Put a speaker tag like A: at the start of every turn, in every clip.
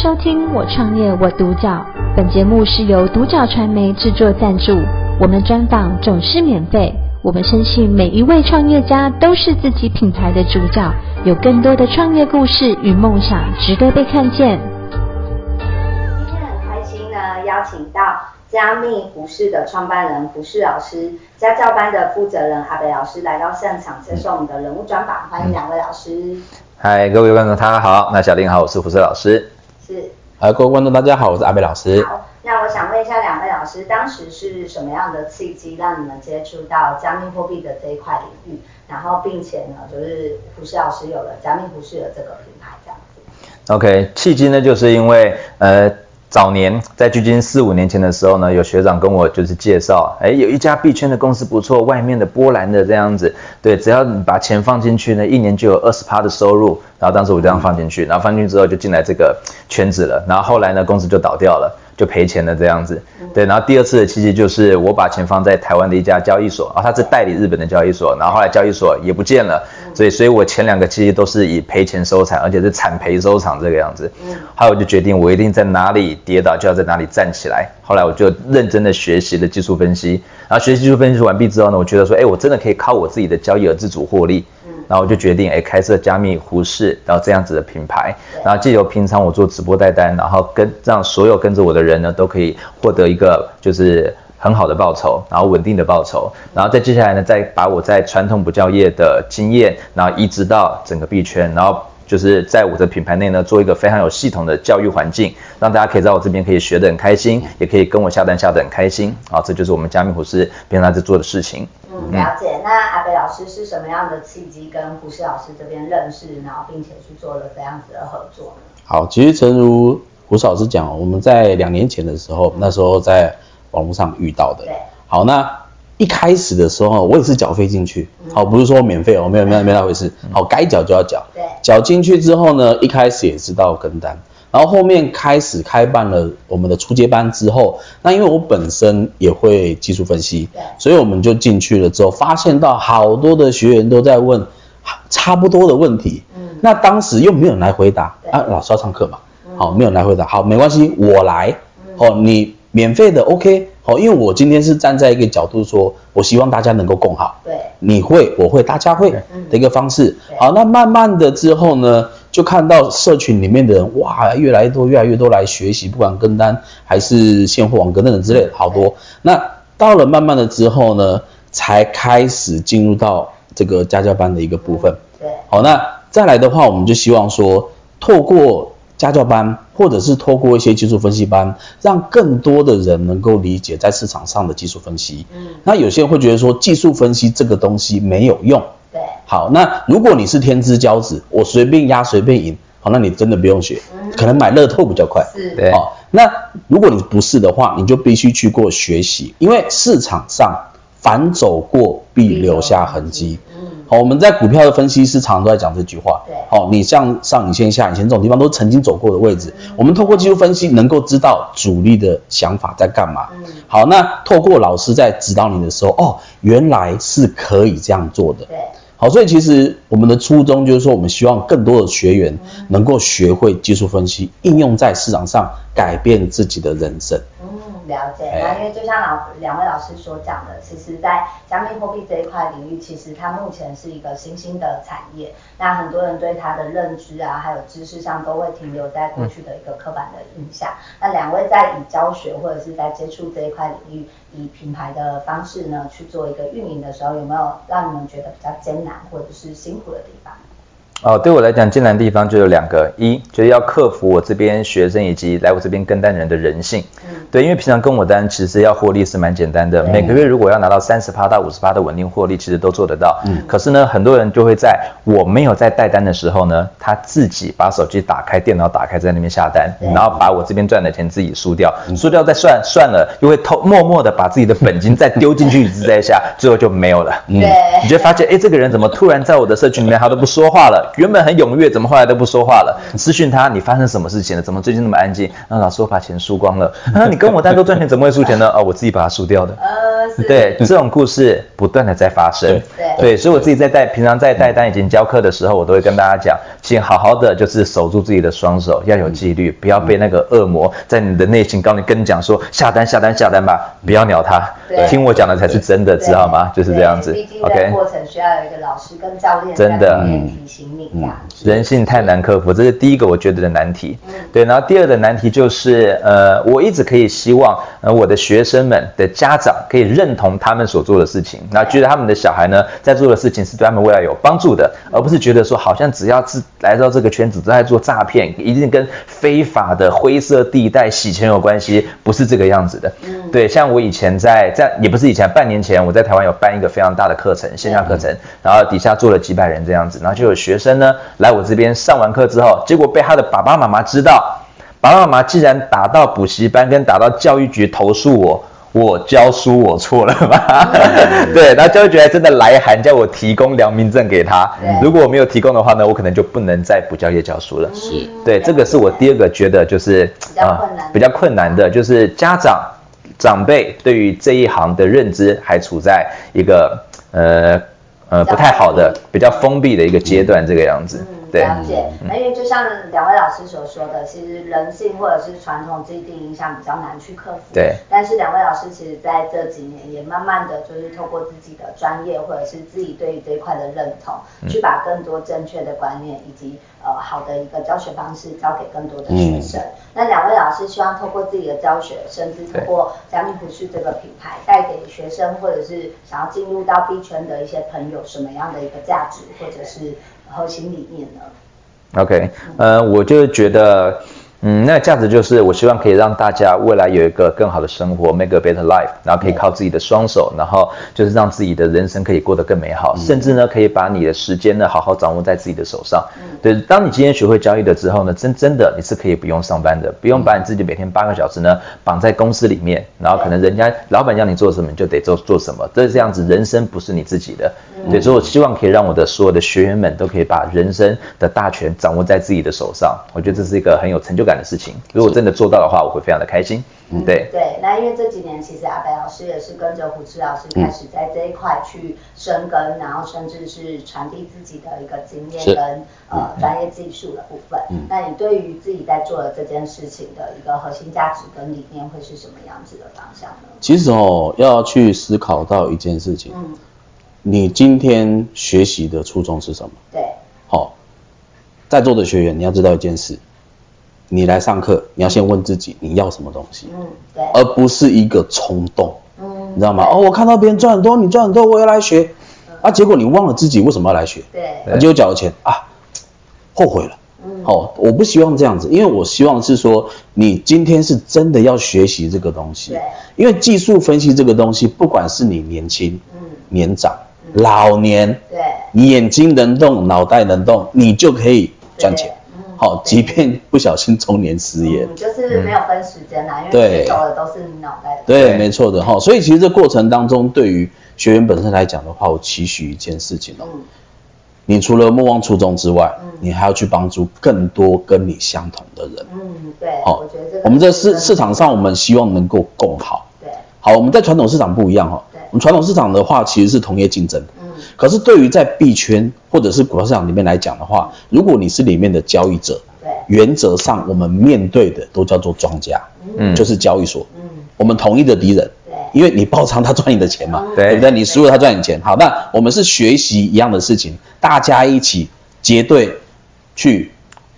A: 收听《我创业我独角》，本节目是由独角传媒制作赞助，我们专访总是免费。我们深信每一位创业家都是自己品牌的主角，有更多的创业故事与梦想值得被看见。
B: 今天很开心呢，邀请到加密服饰的创办人胡适老师，家教班的负责人阿北老师来到现场接受我们的人物专访，欢迎两位老师。
C: 嗨，各位观众，大家好。那小林好，我是胡适老师。
B: 是。
D: 呃，各位观众，大家好，我是阿北老师。
B: 好，那我想问一下两位老师，当时是什么样的契机让你们接触到加密货币的这一块领域？然后，并且呢，就是胡适老师有了加密胡适的这个品牌，这样子。
C: OK，契机呢，就是因为呃。早年在距今四五年前的时候呢，有学长跟我就是介绍，哎，有一家币圈的公司不错，外面的波兰的这样子，对，只要你把钱放进去呢，一年就有二十趴的收入。然后当时我这样放进去，然后放进去之后就进来这个圈子了。然后后来呢，公司就倒掉了，就赔钱了这样子。对，然后第二次的契机就是我把钱放在台湾的一家交易所，啊，他是代理日本的交易所，然后后来交易所也不见了。所以，所以我前两个其实都是以赔钱收场，而且是惨赔收场这个样子。嗯，后来我就决定，我一定在哪里跌倒就要在哪里站起来。后来我就认真的学习了技术分析，然后学习技术分析完毕之后呢，我觉得说，哎，我真的可以靠我自己的交易而自主获利。嗯，然后我就决定，哎，开设加密胡适，然后这样子的品牌，然后借由平常我做直播带单，然后跟让所有跟着我的人呢，都可以获得一个就是。很好的报酬，然后稳定的报酬，然后再接下来呢，再把我在传统补教业的经验，然后移植到整个币圈，然后就是在我的品牌内呢，做一个非常有系统的教育环境，让大家可以在我这边可以学得很开心，也可以跟我下单下得很开心，啊，这就是我们加密胡适平常在做的事情。
B: 嗯，了解。那阿北老师是什么样的契机跟胡适老师这边认识，然后并且去做了这样子的合作呢？
D: 好，其实诚如胡适老师讲，我们在两年前的时候，那时候在。网络上遇到的，对，好，那一开始的时候，我也是缴费进去，好，不是说免费哦，没有没有没那回事，好，该缴就要缴，对，缴进去之后呢，一开始也知道跟单，然后后面开始开办了我们的初阶班之后，那因为我本身也会技术分析，对，所以我们就进去了之后，发现到好多的学员都在问差不多的问题，嗯，那当时又没有人来回答，啊，老师要上课嘛，好，没有人来回答，好，没关系，我来，哦，你。免费的，OK，好，因为我今天是站在一个角度说，我希望大家能够共好，对，你会，我会，大家会的一个方式，好，那慢慢的之后呢，就看到社群里面的人，哇，越来越多，越来越多来学习，不管跟单还是现货网跟等等之类的，好多。那到了慢慢的之后呢，才开始进入到这个家教班的一个部分，对，好，那再来的话，我们就希望说，透过。家教班，或者是透过一些技术分析班，让更多的人能够理解在市场上的技术分析。嗯，那有些人会觉得说技术分析这个东西没有用。对，好，那如果你是天之骄子，我随便压随便赢，好，那你真的不用学，可能买乐透比较快。是，对。好，那如果你不是的话，你就必须去过学习，因为市场上反走过必留下痕迹。好，我们在股票的分析师常常都在讲这句话。对，好，你像上影线、下影线这种地方都曾经走过的位置。我们透过技术分析能够知道主力的想法在干嘛。嗯，好，那透过老师在指导你的时候，哦，原来是可以这样做的。对，好，所以其实我们的初衷就是说，我们希望更多的学员能够学会技术分析，应用在市场上，改变自己的人生。
B: 嗯了解，那因为就像老两位老师所讲的，其实，在加密货币这一块领域，其实它目前是一个新兴的产业。那很多人对它的认知啊，还有知识上，都会停留在过去的一个刻板的印象。嗯、那两位在以教学或者是在接触这一块领域，以品牌的方式呢去做一个运营的时候，有没有让你们觉得比较艰难或者是辛苦的地方？
C: 哦，对我来讲，艰难的地方就有两个，一就是要克服我这边学生以及来我这边跟单人的人性。嗯，对，因为平常跟我单其实要获利是蛮简单的，每个月如果要拿到三十趴到五十趴的稳定获利，其实都做得到。嗯，可是呢，很多人就会在我没有在带单的时候呢，他自己把手机打开，电脑打开，在那边下单，然后把我这边赚的钱自己输掉，输掉再算算了，又会偷默默的把自己的本金再丢进去一直在下，最后就没有了。嗯，你就发现，哎，这个人怎么突然在我的社群里面他都不说话了？原本很踊跃，怎么后来都不说话了？私讯他，你发生什么事情了？怎么最近那么安静？那老师我把钱输光了。那你跟我单独赚钱，怎么会输钱呢？哦，我自己把它输掉的。对，这种故事不断的在发生。对。对，所以我自己在带平常在带单已经教课的时候，我都会跟大家讲，请好好的就是守住自己的双手，要有纪律，不要被那个恶魔在你的内心告你跟你讲说下单下单下单吧，不要鸟他，听我讲的才是真的，知道吗？就是这样子。
B: 毕竟在过程需要有一个老师跟教练
C: 真的。
B: 提醒你这样。
C: 人性太难克服，这是第一个我觉得的难题。对，然后第二个难题就是呃，我一直可以希望呃我的学生们的家长可以认同他们所做的事情，那觉得他们的小孩呢在做的事情是对他们未来有帮助的，而不是觉得说好像只要是来到这个圈子都在做诈骗，一定跟非法的灰色地带洗钱有关系，不是这个样子的。嗯，对，像我以前在在也不是以前，半年前我在台湾有办一个非常大的课程，线下课程，然后底下坐了几百人这样子，然后就有学生呢来我这边上完课之后，结果被他的爸爸妈妈知道，爸爸妈妈既然打到补习班跟打到教育局投诉我。我教书我错了吗？嗯、对，然后教育局还真的来函叫我提供良民证给他。如果我没有提供的话呢，我可能就不能再补教业教书了。是，对，这个是我第二个觉得就是啊比，比较困难的，就是家长长辈对于这一行的认知还处在一个呃呃不太好的、比较封闭的一个阶段，这个样子。嗯对
B: 了解，那因为就像两位老师所说的，其实人性或者是传统既定印象比较难去克服。
C: 对。
B: 但是两位老师其实在这几年也慢慢的就是透过自己的专业或者是自己对于这一块的认同，嗯、去把更多正确的观念以及呃好的一个教学方式教给更多的学生。嗯、那两位老师希望透过自己的教学，甚至透过加密服饰这个品牌，带给学生或者是想要进入到币圈的一些朋友什么样的一个价值，或者是。核心理念呢
C: ？OK，呃，我就觉得。嗯，那个价值就是我希望可以让大家未来有一个更好的生活，make a better life，然后可以靠自己的双手，然后就是让自己的人生可以过得更美好，嗯、甚至呢可以把你的时间呢好好掌握在自己的手上。嗯、对，当你今天学会交易了之后呢，真真的你是可以不用上班的，不用把你自己每天八个小时呢绑在公司里面，然后可能人家老板要你做什么你就得做做什么，这是这样子，人生不是你自己的。嗯、对，所以我希望可以让我的所有的学员们都可以把人生的大权掌握在自己的手上，我觉得这是一个很有成就感的事情。如果真的做到的话，我会非常的开心。嗯，对。对，
B: 那因为这几年其实阿白老师也是跟着胡志老师开始在这一块去深耕，嗯、然后甚至是传递自己的一个经验跟是呃专业技术的部分。嗯。那你对于自己在做的这件事情的一个核心价值跟理念会是什么样子的方向呢？
D: 其实哦，要去思考到一件事情。嗯。你今天学习的初衷是什么？
B: 对。
D: 好、哦，在座的学员，你要知道一件事。你来上课，你要先问自己你要什么东西，嗯，对，而不是一个冲动，嗯，你知道吗？哦，我看到别人赚很多，你赚很多，我要来学，啊，结果你忘了自己为什么要来学，对，结果缴了钱啊，后悔了，嗯，好，我不希望这样子，因为我希望是说，你今天是真的要学习这个东西，对，因为技术分析这个东西，不管是你年轻，嗯，年长，老年，对，你眼睛能动，脑袋能动，你就可以赚钱。好，即便不小心中年失业，
B: 嗯，就是没有分时间啦，嗯、因为的都是你脑袋。
D: 对，对没错的哈。所以其实这过程当中，对于学员本身来讲的话，我期许一件事情哦，嗯、你除了莫忘初衷之外，嗯、你还要去帮助更多跟你相同的人。
B: 嗯，对。
D: 好，我觉得这个我们在市市场上，我们希望能够共好。对。好，我们在传统市场不一样哈。对。我们传统市场的话，其实是同业竞争。可是对于在币圈或者是股票市场里面来讲的话，如果你是里面的交易者，对，原则上我们面对的都叫做庄家，嗯，就是交易所，嗯，我们同一的敌人，对，因为你爆仓他赚你的钱嘛，对。不对？你输了他赚你钱，好，那我们是学习一样的事情，大家一起结对去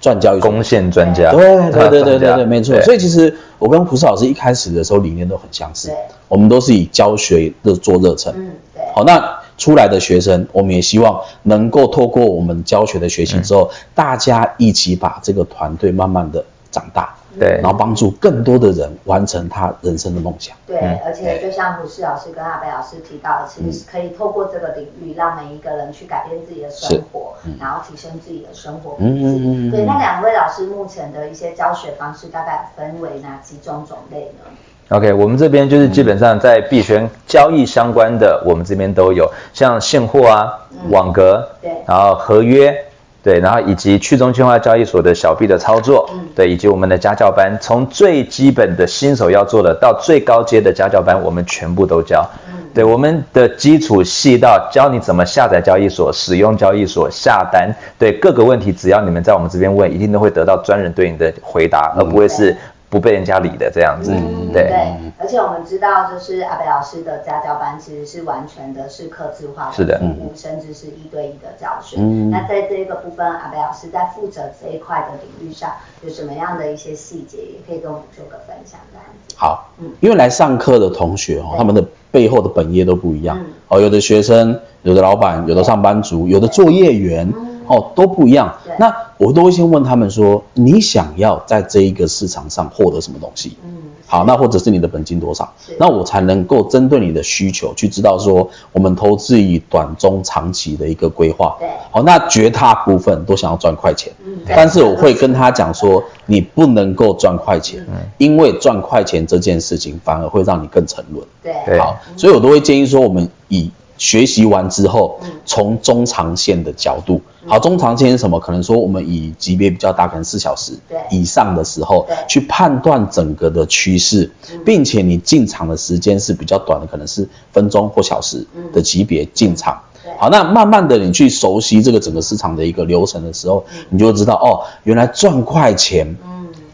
D: 赚交易所，
C: 攻陷专家，
D: 对对对对对 对，没错。所以其实我跟胡适老师一开始的时候理念都很相似，我们都是以教学的做热忱，嗯，对，好，那。出来的学生，我们也希望能够透过我们教学的学习之后，嗯、大家一起把这个团队慢慢的长大，对，然后帮助更多的人完成他人生的梦想。
B: 对，嗯、而且就像胡适老师跟阿白老师提到的，其实是可以透过这个领域，让每一个人去改变自己的生活，嗯、然后提升自己的生活品质。嗯嗯嗯。对，那两位老师目前的一些教学方式，大概分为哪几种种类呢
C: ？OK，我们这边就是基本上在币圈交易相关的，我们这边都有，像现货啊、网格，对，然后合约，对，然后以及去中心化交易所的小币的操作，对，以及我们的家教班，从最基本的新手要做的到最高阶的家教班，我们全部都教。对，我们的基础细到教你怎么下载交易所、使用交易所、下单，对各个问题，只要你们在我们这边问，一定都会得到专人对你的回答，而不会是。不被人家理的这样子，
B: 嗯、对，对，而且我们知道，就是阿北老师的家教班其实是完全的是客制化的服务，是的，甚至是一对一的教学。嗯，那在这个部分，阿北老师在负责这一块的领域上，有什么样的一些细节，也可以跟我们做个分享这样子。
D: 好，嗯，因为来上课的同学哦，他们的背后的本业都不一样，哦，有的学生，有的老板，有的上班族，有的作业员。哦，都不一样。那我都会先问他们说，你想要在这一个市场上获得什么东西？嗯，好，那或者是你的本金多少？那我才能够针对你的需求去知道说，我们投资以短中长期的一个规划。对，好，那绝大部分都想要赚快钱。嗯，但是我会跟他讲说，你不能够赚快钱，因为赚快钱这件事情反而会让你更沉沦。对，好，所以我都会建议说，我们以。学习完之后，从中长线的角度，好，中长线是什么？可能说我们以级别比较大，可能四小时以上的时候，去判断整个的趋势，并且你进场的时间是比较短的，可能是分钟或小时的级别进场。好，那慢慢的你去熟悉这个整个市场的一个流程的时候，你就会知道哦，原来赚快钱，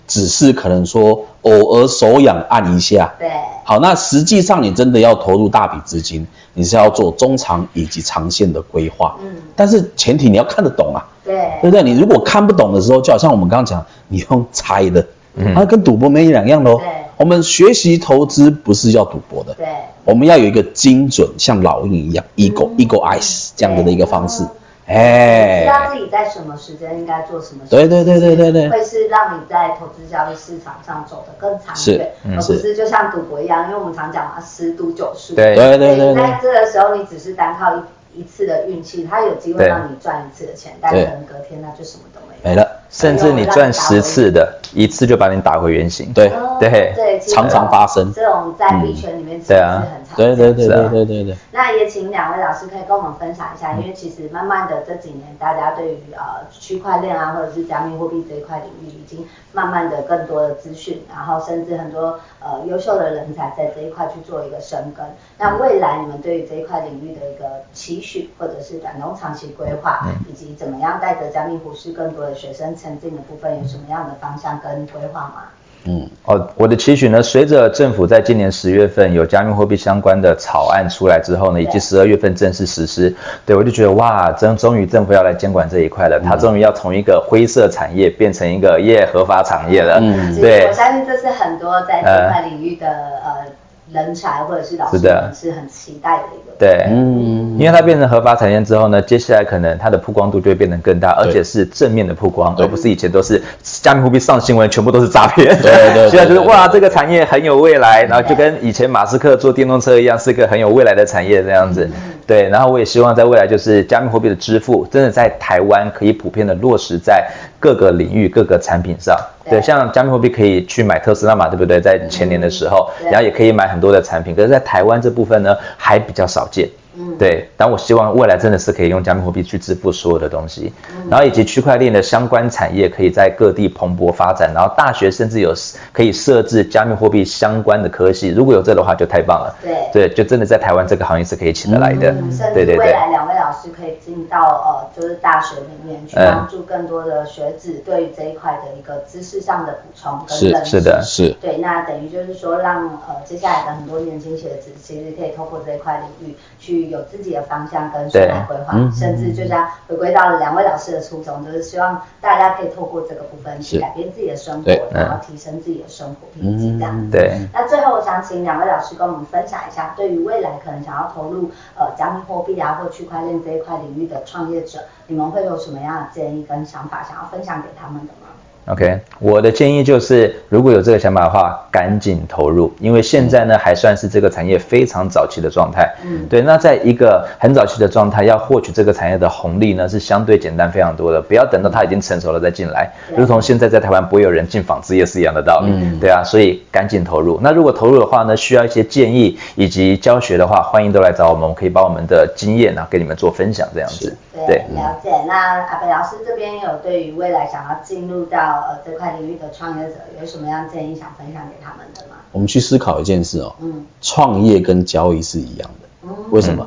D: 只是可能说偶尔手痒按一下。对，好，那实际上你真的要投入大笔资金。你是要做中长以及长线的规划，嗯，但是前提你要看得懂啊，对，对不对？你如果看不懂的时候，就好像我们刚刚讲，你用猜的，嗯，它跟赌博没两样喽。对，我们学习投资不是要赌博的，对，我们要有一个精准，像老鹰一样，eagle eagle eyes 这样的一个方式。哎，
B: 知道自己在什么时间应该做什么事，
D: 对对对对对对，
B: 会是让你在投资交易市场上走得更长远，而不是就像赌博一样，因为我们常讲嘛，十赌九输。
D: 对对对对，
B: 在这个时候，你只是单靠一一次的运气，它有机会让你赚一次的钱，但可能隔天那就什么都没有。
C: 没了。甚至你赚十次的，一次就把你打回原形。
D: 对
B: 对对，
D: 常常发生。
B: 这种在币圈里面其实是很常见的。
D: 对对对对对对对。
B: 那也请两位老师可以跟我们分享一下，因为其实慢慢的这几年，大家对于呃区块链啊，或者是加密货币这一块领域，已经慢慢的更多的资讯，然后甚至很多呃优秀的人才在这一块去做一个深耕。那未来你们对于这一块领域的一个期许，或者是短中长期规划，以及怎么样带着加密虎师更多的学生。前进的部分有什么样的方向跟规划吗？
C: 嗯，哦，我的期许呢，随着政府在今年十月份有加密货币相关的草案出来之后呢，以及十二月份正式实施，对，我就觉得哇，终终于政府要来监管这一块了，他终于要从一个灰色产业变成一个业合法产业了。嗯，对，
B: 我相信这是很多在这块领域的呃。人才或者是老师们是很期待的一个，
C: 对，嗯，因为它变成合法产业之后呢，接下来可能它的曝光度就会变得更大，而且是正面的曝光，而不是以前都是加密货币上新闻全部都是诈骗，对对，现在 就是哇，这个产业很有未来，然后就跟以前马斯克做电动车一样，是个很有未来的产业这样子，对，然后我也希望在未来就是加密货币的支付真的在台湾可以普遍的落实在各个领域、各个产品上。对，像加密货币可以去买特斯拉嘛，对不对？在前年的时候，然后也可以买很多的产品，可是，在台湾这部分呢，还比较少见。嗯，对，但我希望未来真的是可以用加密货币去支付所有的东西，嗯、然后以及区块链的相关产业可以在各地蓬勃发展，然后大学甚至有可以设置加密货币相关的科系，如果有这的话就太棒了。对，对，就真的在台湾这个行业是可以请得来的。
B: 嗯、对对对。甚至未来两位老师可以进到呃，就是大学里面去帮助更多的学子对于这一块的一个知识上的补充跟认识。
C: 是，是的，是。
B: 对，那等于就是说让呃接下来的很多年轻学子其实可以透过这一块领域去。有自己的方向跟生涯规划，甚至就像回归到了两位老师的初衷，就是希望大家可以透过这个部分去改变自己的生活，然后提升自己的生活品质这样子。对。那最后我想请两位老师跟我们分享一下，对于未来可能想要投入呃加密货币啊或区块链这一块领域的创业者，你们会有什么样的建议跟想法，想要分享给他们的吗
C: ？OK，我的建议就是，如果有这个想法的话，赶紧投入，因为现在呢还算是这个产业非常早期的状态。嗯，对，那在一个很早期的状态，要获取这个产业的红利呢，是相对简单非常多的。不要等到它已经成熟了再进来，如同现在在台湾不会有人进纺织业是一样的道理。嗯，对啊，所以赶紧投入。那如果投入的话呢，需要一些建议以及教学的话，欢迎都来找我们，我们可以把我们的经验啊给你们做分享这样子。
B: 对，了解。那阿北老师这边有对于未来想要进入到呃这块领域的创业者，有什么样建议想分享给他们的吗？
D: 我们去思考一件事哦，嗯，创业跟交易是一样的。为什么？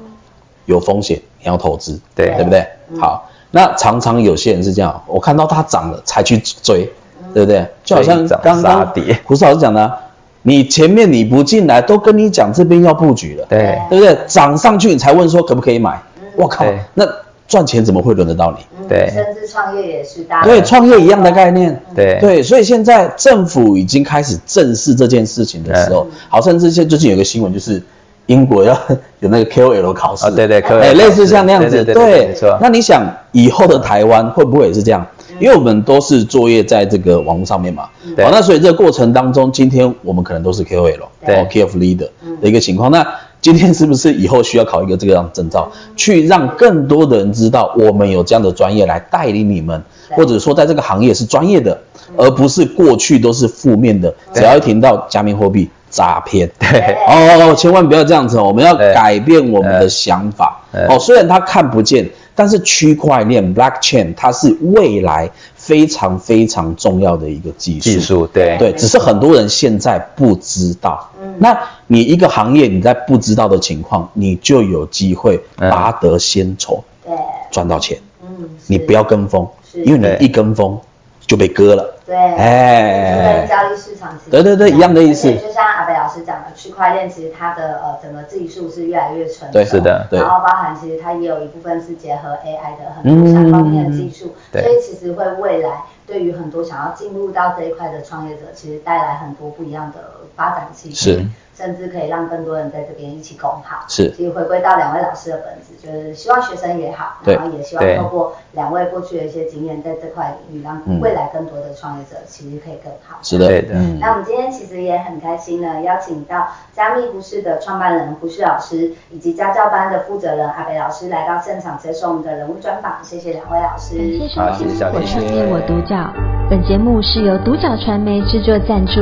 D: 有风险，你要投资，
C: 对
D: 对不对？好，那常常有些人是这样，我看到它涨了才去追，对不对？就好像刚刚胡老师讲的，你前面你不进来，都跟你讲这边要布局了，
C: 对，
D: 对不对？涨上去你才问说可不可以买，我靠，那赚钱怎么会轮得到你？
C: 对，
B: 甚至创业也是大，
D: 对，创业一样的概念，
C: 对
D: 对，所以现在政府已经开始正视这件事情的时候，好，甚至现最近有个新闻就是。英国要有那个 KOL 考试，
C: 啊，对对，
D: 哎，类似像那样子，
C: 对，没错。
D: 那你想以后的台湾会不会也是这样？因为我们都是作业在这个网络上面嘛，对。好，那所以这个过程当中，今天我们可能都是 KOL，对，Key of Leader 的一个情况。那今天是不是以后需要考一个这个样证照，去让更多的人知道我们有这样的专业来带领你们，或者说在这个行业是专业的，而不是过去都是负面的，只要一听到加密货币。诈骗，对。哦，千万不要这样子哦，我们要改变我们的想法。哦。虽然它看不见，但是区块链 （blockchain） 它是未来非常非常重要的一个技术。
C: 技术，对
D: 对，只是很多人现在不知道。嗯，那你一个行业你在不知道的情况，你就有机会拔得先筹，对，赚到钱。嗯，你不要跟风，因为你一跟风。就被割了，
B: 对，哎，跟交易市场其实
D: 对对对一样的意思。
B: 就像阿北老师讲的，区块链其实它的呃整个技术是越来越成熟，
D: 对，是的，对。
B: 然后包含其实它也有一部分是结合 AI 的很多相方面的技术，所以其实会未来对于很多想要进入到这一块的创业者，其实带来很多不一样的发展机会。
D: 是。
B: 甚至可以让更多人在这边一起共好。
D: 是，
B: 其实回归到两位老师的本质，就是希望学生也好，然后也希望透过两位过去的一些经验，在这块领域，让未来更多的创业者其实可以更好。
D: 是的，对的。
B: 那我们今天其实也很开心呢，邀请到加密胡适的创办人胡适老师，以及家教班的负责人阿北老师来到现场接受我们的人物专访。谢谢两位老师。
A: 谢谢收听，我创业我独角。本节目是由独角传媒制作赞助，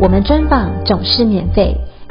A: 我们专访总是免费。